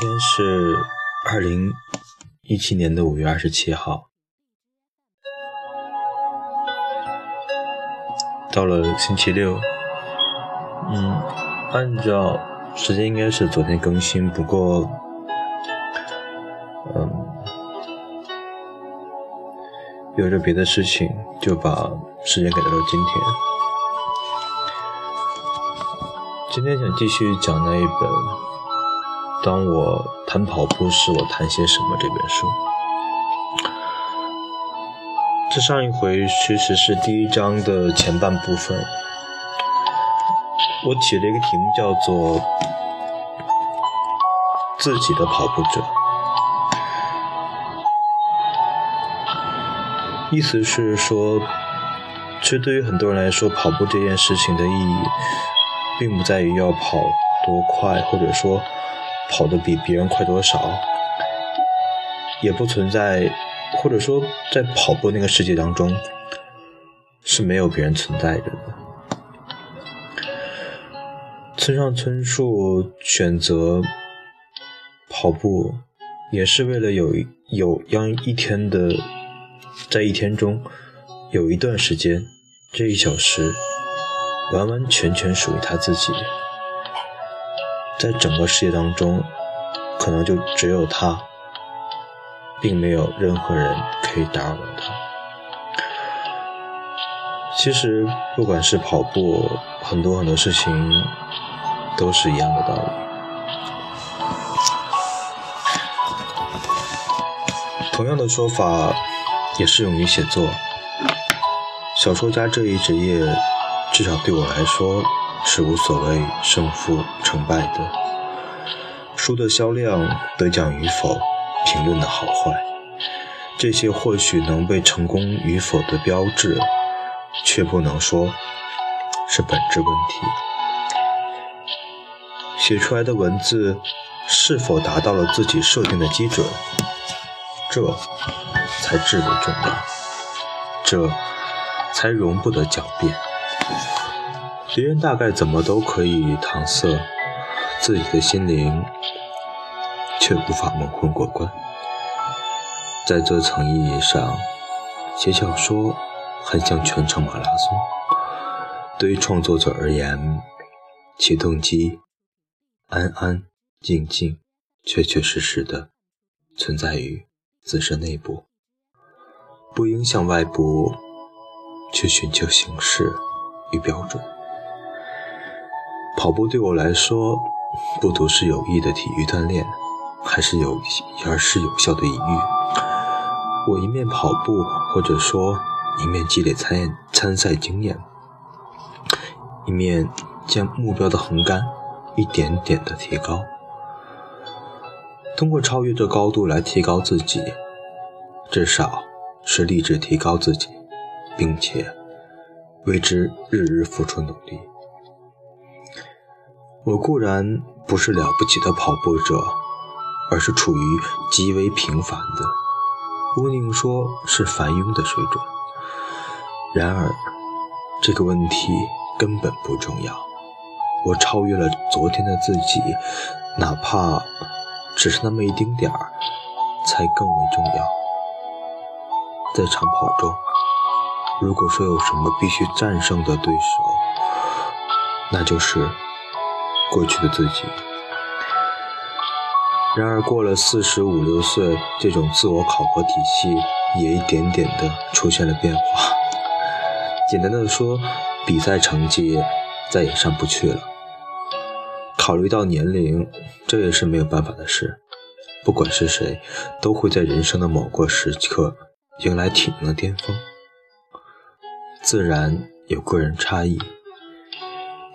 今天是二零一七年的五月二十七号，到了星期六。嗯，按照时间应该是昨天更新，不过，嗯，有着别的事情，就把时间改到了今天。今天想继续讲那一本《当我谈跑步时，我谈些什么》这本书。这上一回其实是第一章的前半部分，我起了一个题目叫做“自己的跑步者”，意思是说，其实对于很多人来说，跑步这件事情的意义。并不在于要跑多快，或者说跑得比别人快多少，也不存在，或者说在跑步那个世界当中是没有别人存在着的。村上春树选择跑步，也是为了有有让一天的，在一天中有一段时间，这一小时。完完全全属于他自己，在整个世界当中，可能就只有他，并没有任何人可以打扰到他。其实，不管是跑步，很多很多事情都是一样的道理。同样的说法也适用于写作，小说家这一职业。至少对我来说是无所谓胜负成败的。书的销量、得奖与否、评论的好坏，这些或许能被成功与否的标志，却不能说是本质问题。写出来的文字是否达到了自己设定的基准，这才至为重要，这才容不得狡辩。别人大概怎么都可以搪塞，自己的心灵却无法蒙混过关。在这层意义上，写小说很像全程马拉松。对于创作者而言，其动机安安静静、确确实实的存在于自身内部，不影响外部，去寻求形式与标准。跑步对我来说，不独是有益的体育锻炼，还是有而是有效的隐喻。我一面跑步，或者说一面积累参参赛经验，一面将目标的横杆一点点的提高，通过超越这高度来提高自己，至少是立志提高自己，并且为之日日付出努力。我固然不是了不起的跑步者，而是处于极为平凡的，不宁说是凡庸的水准。然而，这个问题根本不重要。我超越了昨天的自己，哪怕只是那么一丁点儿，才更为重要。在长跑中，如果说有什么必须战胜的对手，那就是。过去的自己。然而，过了四十五六岁，这种自我考核体系也一点点的出现了变化。简单的说，比赛成绩再也上不去了。考虑到年龄，这也是没有办法的事。不管是谁，都会在人生的某个时刻迎来体能的巅峰。自然有个人差异。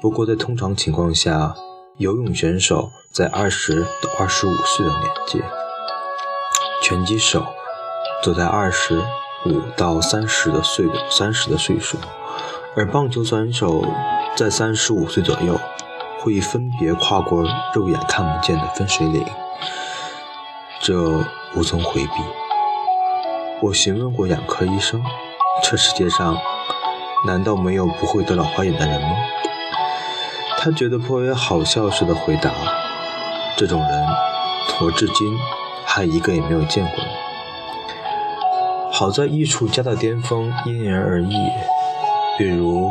不过，在通常情况下，游泳选手在二十到二十五岁的年纪，拳击手则在二十五到三十的岁三十的岁数，而棒球选手在三十五岁左右会分别跨过肉眼看不见的分水岭，这无从回避。我询问过眼科医生：“这世界上难道没有不会得老花眼的人吗？”他觉得颇为好笑似的回答：“这种人，我至今还一个也没有见过。好在艺术家的巅峰因人而异，比如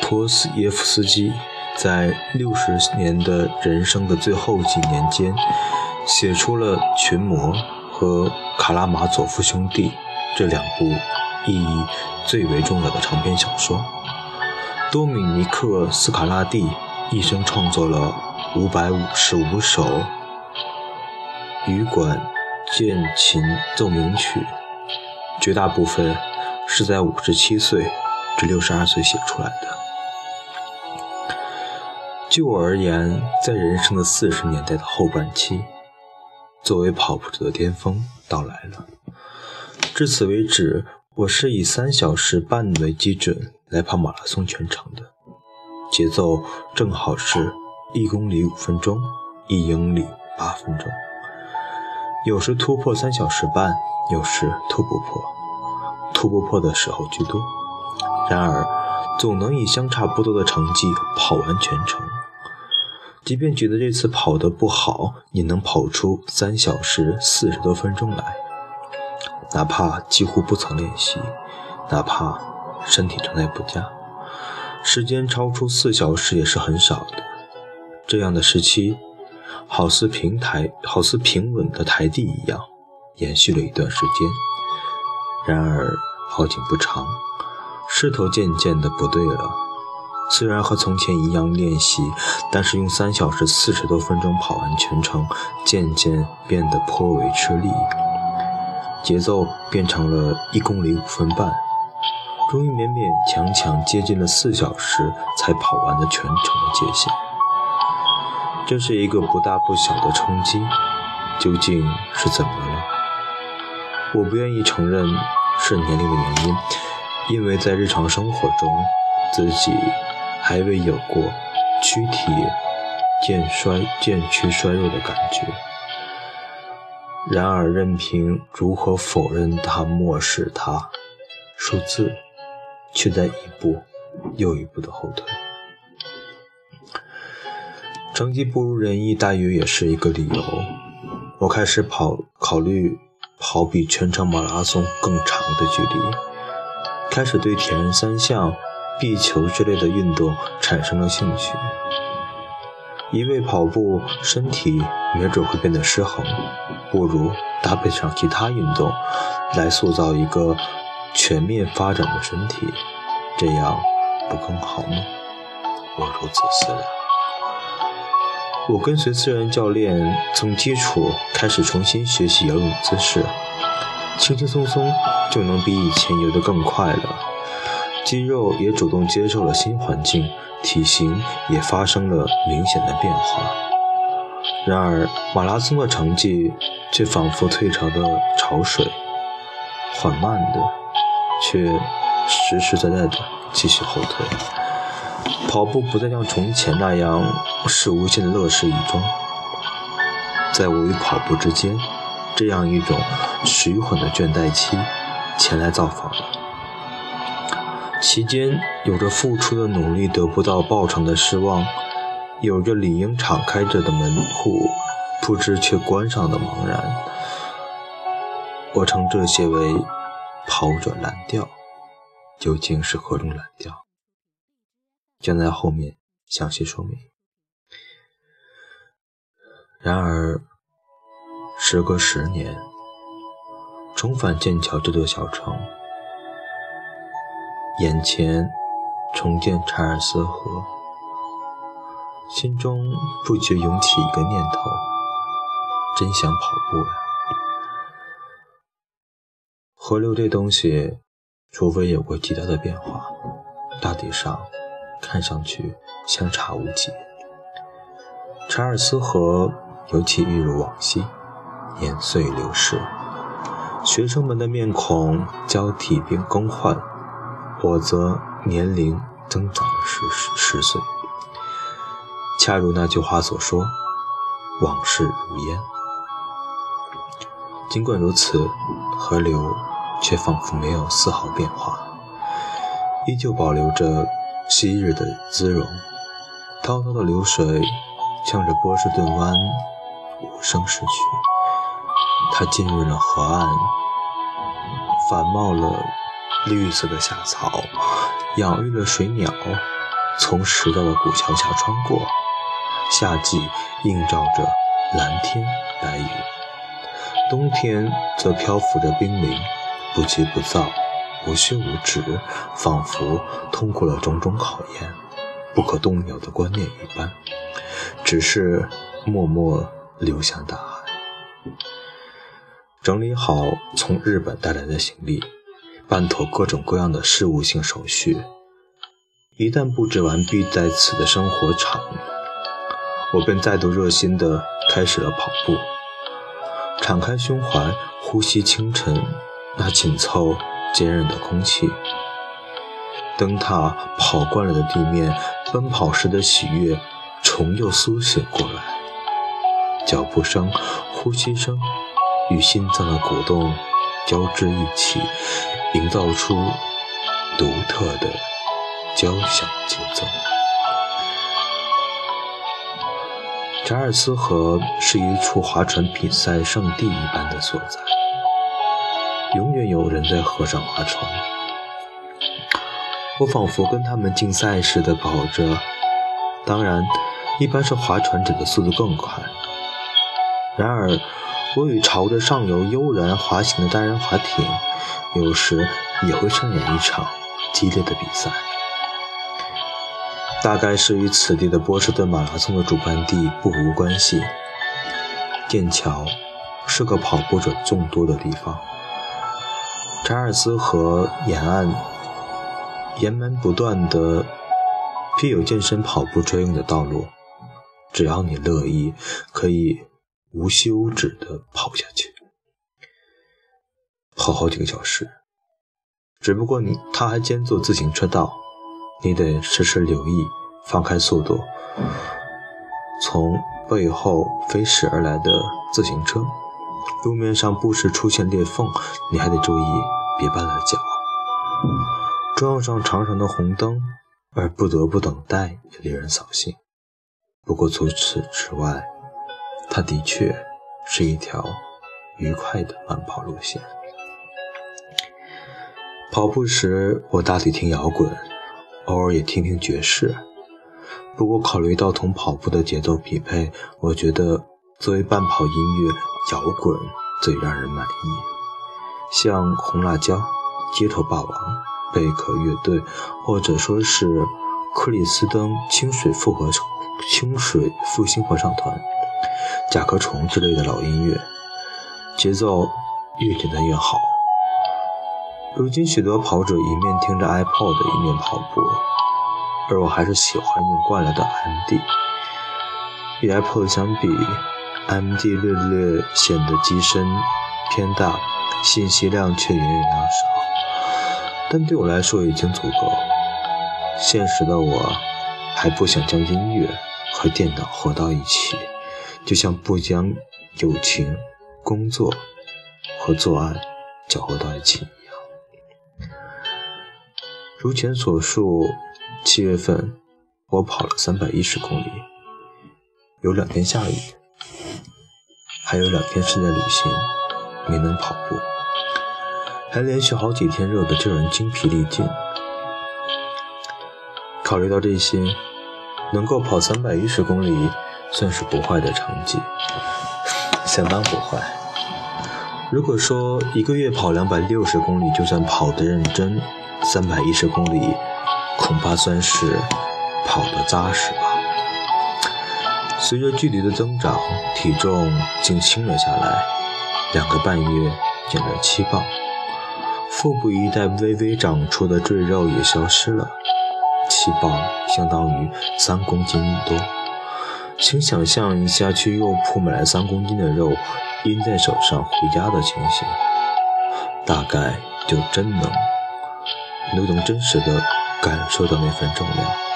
托斯耶夫斯基在六十年的人生的最后几年间，写出了《群魔》和《卡拉马佐夫兄弟》这两部意义最为重要的长篇小说。多米尼克·斯卡拉蒂一生创作了五百五十五首羽管。键琴奏鸣曲，绝大部分是在五十七岁至六十二岁写出来的。就我而言，在人生的四十年代的后半期，作为跑步者的巅峰到来了。至此为止，我是以三小时半为基准来跑马拉松全程的，节奏正好是一公里五分钟，一英里八分钟。有时突破三小时半，有时突不破，突不破的时候居多。然而，总能以相差不多的成绩跑完全程。即便觉得这次跑得不好，也能跑出三小时四十多分钟来。哪怕几乎不曾练习，哪怕身体状态不佳，时间超出四小时也是很少的。这样的时期。好似平台，好似平稳的台地一样，延续了一段时间。然而好景不长，势头渐渐的不对了。虽然和从前一样练习，但是用三小时四十多分钟跑完全程，渐渐变得颇为吃力。节奏变成了一公里五分半，终于勉勉强强接近了四小时才跑完的全程的界限。这是一个不大不小的冲击，究竟是怎么了？我不愿意承认是年龄的原因，因为在日常生活中，自己还未有过躯体渐衰、渐趋衰弱的感觉。然而，任凭如何否认它、漠视它，数字却在一步又一步的后退。成绩不如人意，大约也是一个理由。我开始跑，考虑跑比全程马拉松更长的距离，开始对铁人三项、壁球之类的运动产生了兴趣。一味跑步，身体没准会变得失衡，不如搭配上其他运动，来塑造一个全面发展的身体，这样不更好吗？我如此思量。我跟随私人教练，从基础开始重新学习游泳姿势，轻轻松松就能比以前游得更快了。肌肉也主动接受了新环境，体型也发生了明显的变化。然而，马拉松的成绩却仿佛退潮的潮水，缓慢的，却实实在在的继续后退。跑步不再像从前那样是无限的乐事一桩，在我与跑步之间，这样一种徐缓的倦怠期前来造访了。其间有着付出的努力得不到报偿的失望，有着理应敞开着的门户不知却关上的茫然。我称这些为跑者蓝调，究竟是何种蓝调？将在后面详细说明。然而，时隔十年，重返剑桥这座小城，眼前重见查尔斯河，心中不觉涌起一个念头：真想跑步呀！河流这东西，除非有过极大的变化，大体上。看上去相差无几。查尔斯河尤其一如往昔，年岁流逝，学生们的面孔交替并更换，我则年龄增长了十十岁。恰如那句话所说：“往事如烟。”尽管如此，河流却仿佛没有丝毫变化，依旧保留着。昔日的姿容，滔滔的流水向着波士顿湾无声逝去。它浸润了河岸，繁茂了绿色的夏草，养育了水鸟，从石头的古桥下穿过。夏季映照着蓝天白云，冬天则漂浮着冰凌，不急不躁，无休无止，仿佛通过了种种考验，不可动摇的观念一般，只是默默流向大海。整理好从日本带来的行李，办妥各种各样的事务性手续，一旦布置完毕在此的生活场。我便再度热心地开始了跑步，敞开胸怀，呼吸清晨那紧凑坚韧的空气。灯塔跑惯了的地面，奔跑时的喜悦重又苏醒过来。脚步声、呼吸声与心脏的鼓动交织一起，营造出独特的交响节奏。查尔斯河是一处划船比赛圣地一般的所在，永远有人在河上划船。我仿佛跟他们竞赛似的跑着，当然，一般是划船者的速度更快。然而，我与朝着上游悠然滑行的单人滑艇，有时也会上演一场激烈的比赛。大概是与此地的波士顿马拉松的主办地不无关系。剑桥是个跑步者众多的地方。查尔斯河沿岸沿门不断的披有健身跑步专用的道路，只要你乐意，可以无休止的跑下去，跑好几个小时。只不过你他还兼做自行车道。你得时时留意，放开速度。从背后飞驶而来的自行车，路面上不时出现裂缝，你还得注意别绊了脚。撞上长长的红灯而不得不等待，也令人扫兴。不过除此之外，它的确是一条愉快的慢跑路线。跑步时，我大体听摇滚。偶尔也听听爵士，不过考虑到同跑步的节奏匹配，我觉得作为伴跑音乐，摇滚最让人满意。像红辣椒、街头霸王、贝壳乐队，或者说是克里斯登清水复合清水复兴合唱团、甲壳虫之类的老音乐，节奏越简单越好。如今，许多跑者一面听着 iPod，一面跑步，而我还是喜欢用惯了的 MD。与 iPod 相比，MD 略略显得机身偏大，信息量却远远要少。但对我来说已经足够。现实的我，还不想将音乐和电脑合到一起，就像不将友情、工作和作案搅和到一起一样。如前所述，七月份我跑了三百一十公里，有两天下雨，还有两天是在旅行，没能跑步，还连续好几天热得叫人精疲力尽。考虑到这些，能够跑三百一十公里算是不坏的成绩，相当不坏。如果说一个月跑两百六十公里就算跑得认真。三百一十公里，恐怕算是跑得扎实。随着距离的增长，体重竟轻了下来，两个半月减了七磅，腹部一带微微长出的赘肉也消失了。七磅相当于三公斤多，请想象一下去肉铺买了三公斤的肉，拎在手上回家的情形，大概就真能。都能真实的感受到那份重量。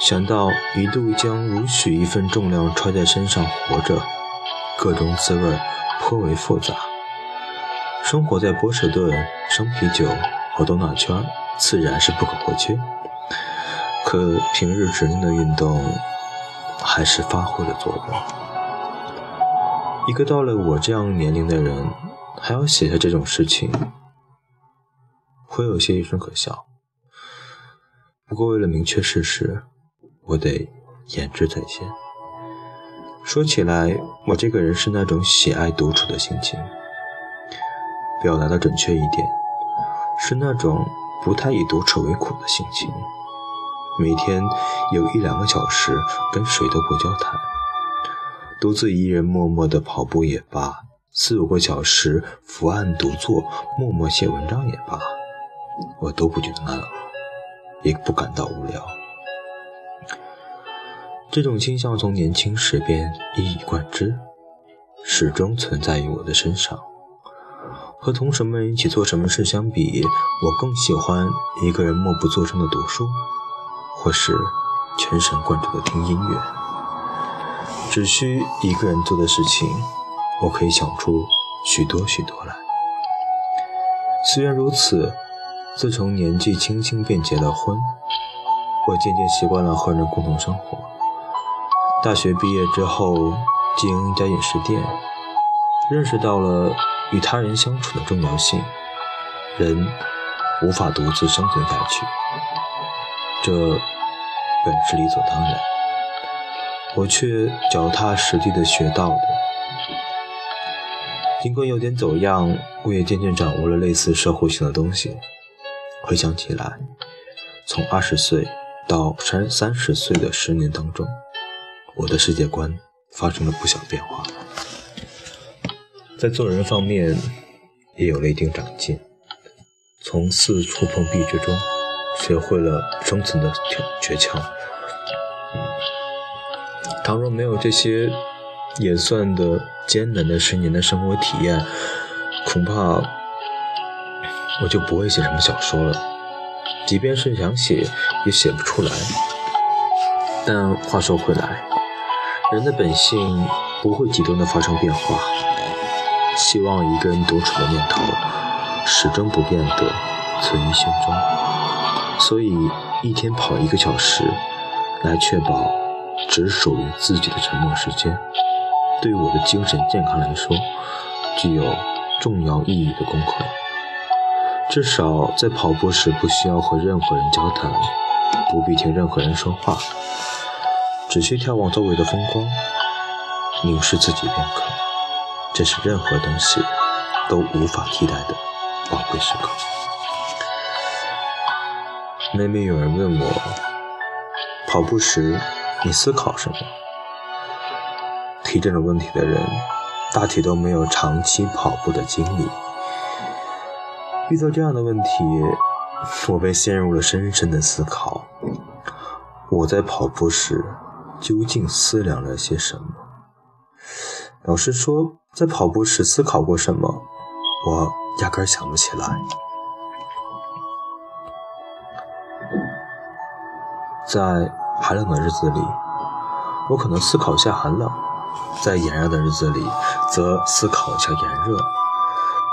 想到一度将如许一份重量揣在身上活着，各种滋味颇为复杂。生活在波士顿，生啤酒和多纳圈自然是不可或缺。可平日指定的运动，还是发挥了作用。一个到了我这样年龄的人，还要写下这种事情，会有些愚蠢可笑。不过为了明确事实，我得言之在先。说起来，我这个人是那种喜爱独处的心情。表达的准确一点，是那种不太以独处为苦的心情。每天有一两个小时跟谁都不交谈。独自一人默默的跑步也罢，四五个小时伏案独坐，默默写文章也罢，我都不觉得难熬，也不感到无聊。这种倾向从年轻时便一以贯之，始终存在于我的身上。和同什么一起做什么事相比，我更喜欢一个人默不作声的读书，或是全神贯注的听音乐。只需一个人做的事情，我可以想出许多许多来。虽然如此，自从年纪轻轻便结了婚，我渐渐习惯了和人共同生活。大学毕业之后，经营一家饮食店，认识到了与他人相处的重要性。人无法独自生存下去，这本是理所当然。我却脚踏实地的学到的。尽管有点走样，我也渐渐掌握了类似社会性的东西。回想起来，从二十岁到三三十岁的十年当中，我的世界观发生了不小变化，在做人方面也有了一定长进。从四处碰壁之中，学会了生存的诀窍。倘若没有这些也算的艰难的十年的生活体验，恐怕我就不会写什么小说了。即便是想写，也写不出来。但话说回来，人的本性不会极端的发生变化。希望一个人独处的念头始终不变的存于心中。所以一天跑一个小时，来确保。只属于自己的沉默时间，对我的精神健康来说，具有重要意义的功课。至少在跑步时，不需要和任何人交谈，不必听任何人说话，只需眺望周围的风光，凝视自己片刻。这是任何东西都无法替代的宝贵时刻。每每有人问我，跑步时。你思考什么？提这种问题的人，大体都没有长期跑步的经历。遇到这样的问题，我被陷入了深深的思考。我在跑步时究竟思量了些什么？老实说，在跑步时思考过什么，我压根想不起来。在。寒冷的日子里，我可能思考一下寒冷；在炎热的日子里，则思考一下炎热；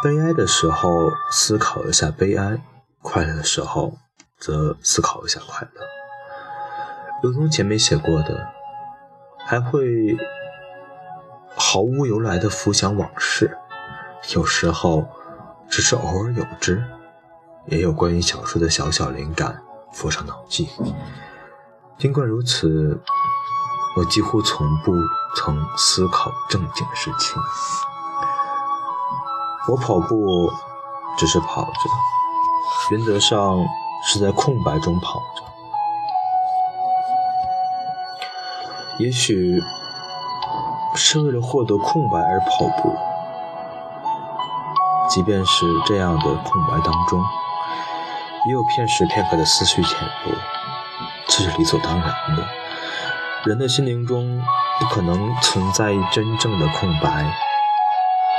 悲哀的时候，思考一下悲哀；快乐的时候，则思考一下快乐。如同前面写过的，还会毫无由来的浮想往事，有时候只是偶尔有之，也有关于小说的小小灵感浮上脑际。尽管如此，我几乎从不曾思考正经事情。我跑步只是跑着，原则上是在空白中跑着。也许是为了获得空白而跑步，即便是这样的空白当中，也有片时片刻的思绪潜入。这是理所当然的。人的心灵中不可能存在真正的空白。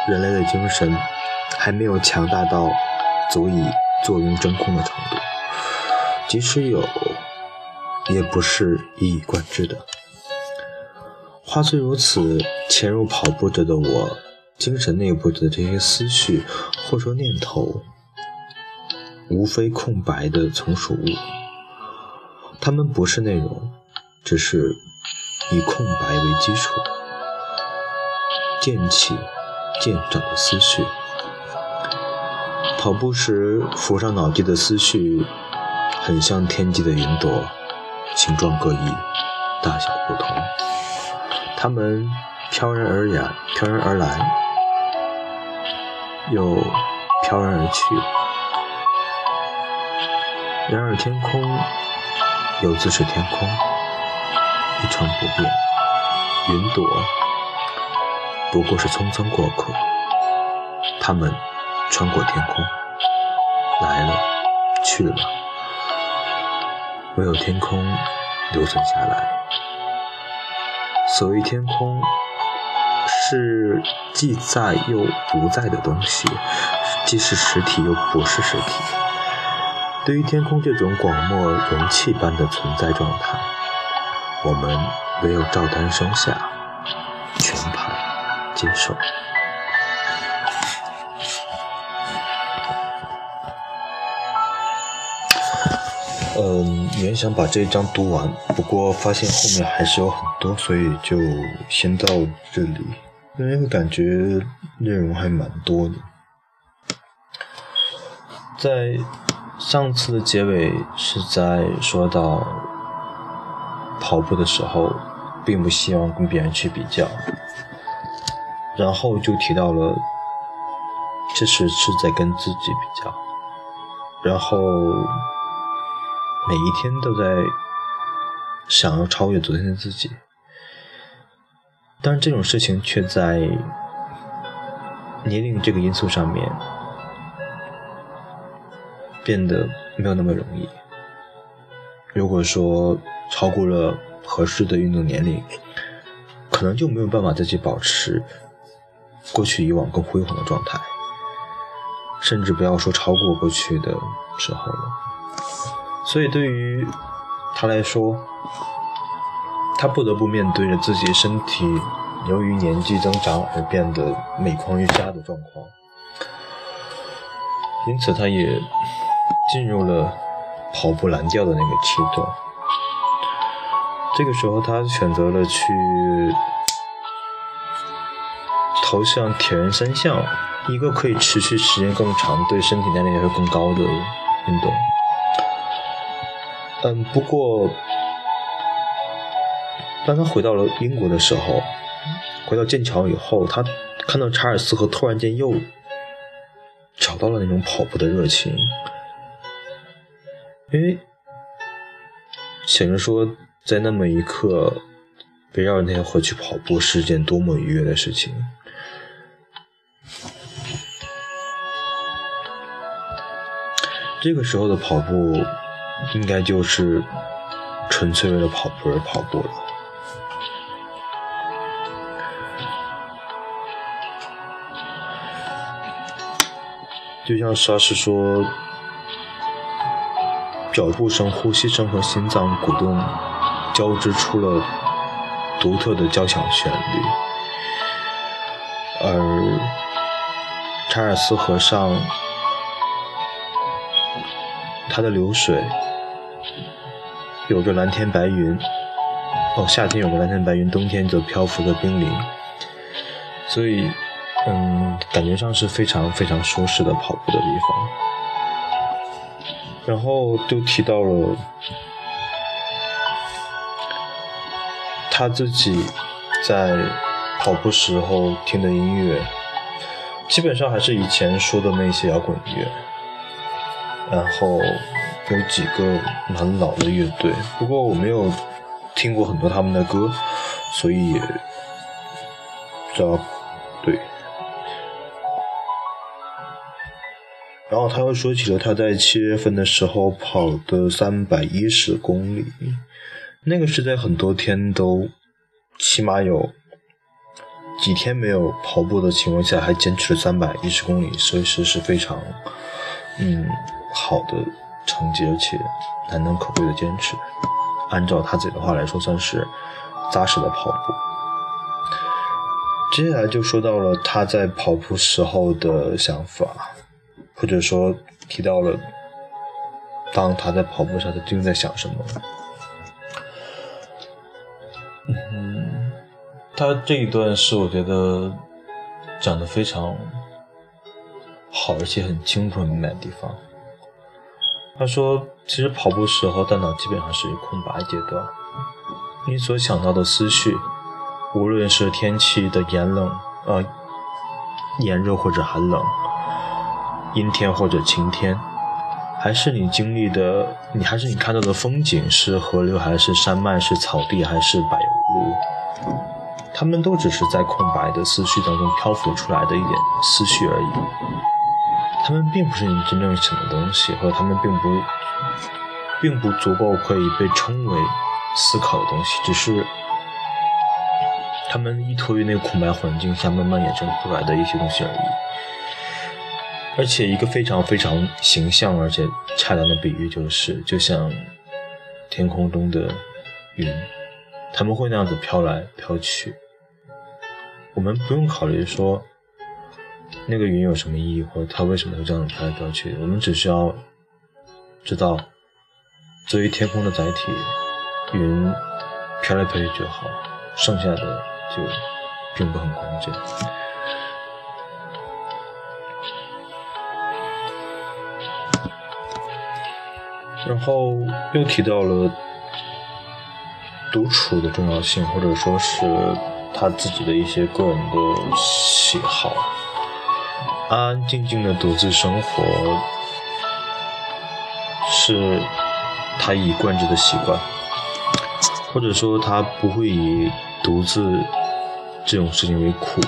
人类的精神还没有强大到足以坐拥真空的程度。即使有，也不是一以贯之的。话虽如此，潜入跑步者的我，精神内部的这些思绪或说念头，无非空白的从属物。它们不是内容，只是以空白为基础，渐起渐长的思绪。跑步时浮上脑际的思绪，很像天际的云朵，形状各异，大小不同。它们飘然而来，飘然而来，又飘然而去。然而天空又自是天空，一成不变。云朵不过是匆匆过客，它们。穿过天空，来了，去了，唯有天空留存下来。所谓天空，是既在又不在的东西，既是实体又不是实体。对于天空这种广漠容器般的存在状态，我们唯有照单生下，全盘接受。嗯，原想把这一章读完，不过发现后面还是有很多，所以就先到这里。因为感觉内容还蛮多的。在上次的结尾是在说到跑步的时候，并不希望跟别人去比较，然后就提到了这是是在跟自己比较，然后。每一天都在想要超越昨天的自己，但是这种事情却在年龄这个因素上面变得没有那么容易。如果说超过了合适的运动年龄，可能就没有办法再去保持过去以往更辉煌的状态，甚至不要说超过过去的时候了。所以对于他来说，他不得不面对着自己身体由于年纪增长而变得每况愈下的状况，因此他也进入了跑步蓝调的那个阶段。这个时候，他选择了去投向铁人三项，一个可以持续时间更长、对身体耐力也会更高的运动。嗯，不过，当他回到了英国的时候，回到剑桥以后，他看到查尔斯和突然间又找到了那种跑步的热情，因为显然说，在那么一刻，围绕着那条河去跑步是件多么愉悦的事情。这个时候的跑步。应该就是纯粹为了跑步而跑步了。就像莎士说，脚步声、呼吸声和心脏鼓动交织出了独特的交响旋律，而查尔斯和尚他的流水。有着蓝天白云，哦，夏天有个蓝天白云，冬天则漂浮着冰凌，所以，嗯，感觉上是非常非常舒适的跑步的地方。然后就提到了他自己在跑步时候听的音乐，基本上还是以前说的那些摇滚乐，然后。有几个蛮老的乐队，不过我没有听过很多他们的歌，所以也不知道对。然后他又说起了他在七月份的时候跑的三百一十公里，那个是在很多天都起码有几天没有跑步的情况下，还坚持了三百一十公里，所以是是非常嗯好的。成绩，而且难能可贵的坚持。按照他自己的话来说，算是扎实的跑步。接下来就说到了他在跑步时候的想法，或者说提到了当他在跑步时，他究竟在想什么。嗯他这一段是我觉得讲的非常好，而且很清楚、明白的地方。他说：“其实跑步时候，大脑基本上是空白阶段，你所想到的思绪，无论是天气的炎冷，呃，炎热或者寒冷，阴天或者晴天，还是你经历的，你还是你看到的风景，是河流还是山脉，是草地还是柏油路，他们都只是在空白的思绪当中漂浮出来的一点思绪而已。”他们并不是你真正想的东西，或者他们并不，并不足够可以被称为思考的东西，只是他们依托于那个空白环境下慢慢衍生出来的一些东西而已。而且一个非常非常形象而且恰当的比喻就是，就像天空中的云，他们会那样子飘来飘去，我们不用考虑说。那个云有什么意义，或者它为什么会这样飘来飘去？我们只需要知道，作为天空的载体，云飘来飘去就好，剩下的就并不很关键。然后又提到了独处的重要性，或者说是他自己的一些个人的喜好。安安静静的独自生活，是他一贯之的习惯，或者说他不会以独自这种事情为苦。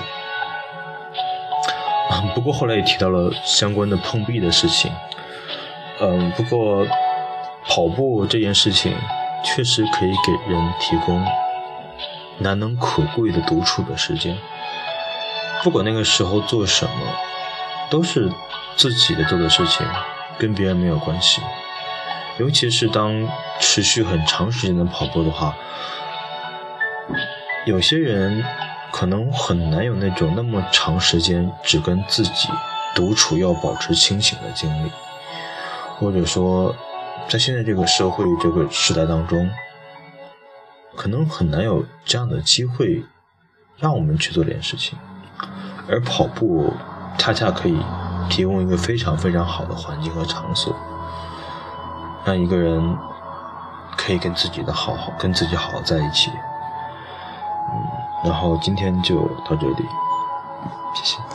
不过后来也提到了相关的碰壁的事情。嗯，不过跑步这件事情确实可以给人提供难能可贵的独处的时间，不管那个时候做什么。都是自己的做的事情，跟别人没有关系。尤其是当持续很长时间的跑步的话，有些人可能很难有那种那么长时间只跟自己独处要保持清醒的经历，或者说，在现在这个社会这个时代当中，可能很难有这样的机会让我们去做这件事情，而跑步。恰恰可以提供一个非常非常好的环境和场所，让一个人可以跟自己的好好跟自己好好在一起。嗯，然后今天就到这里，谢谢。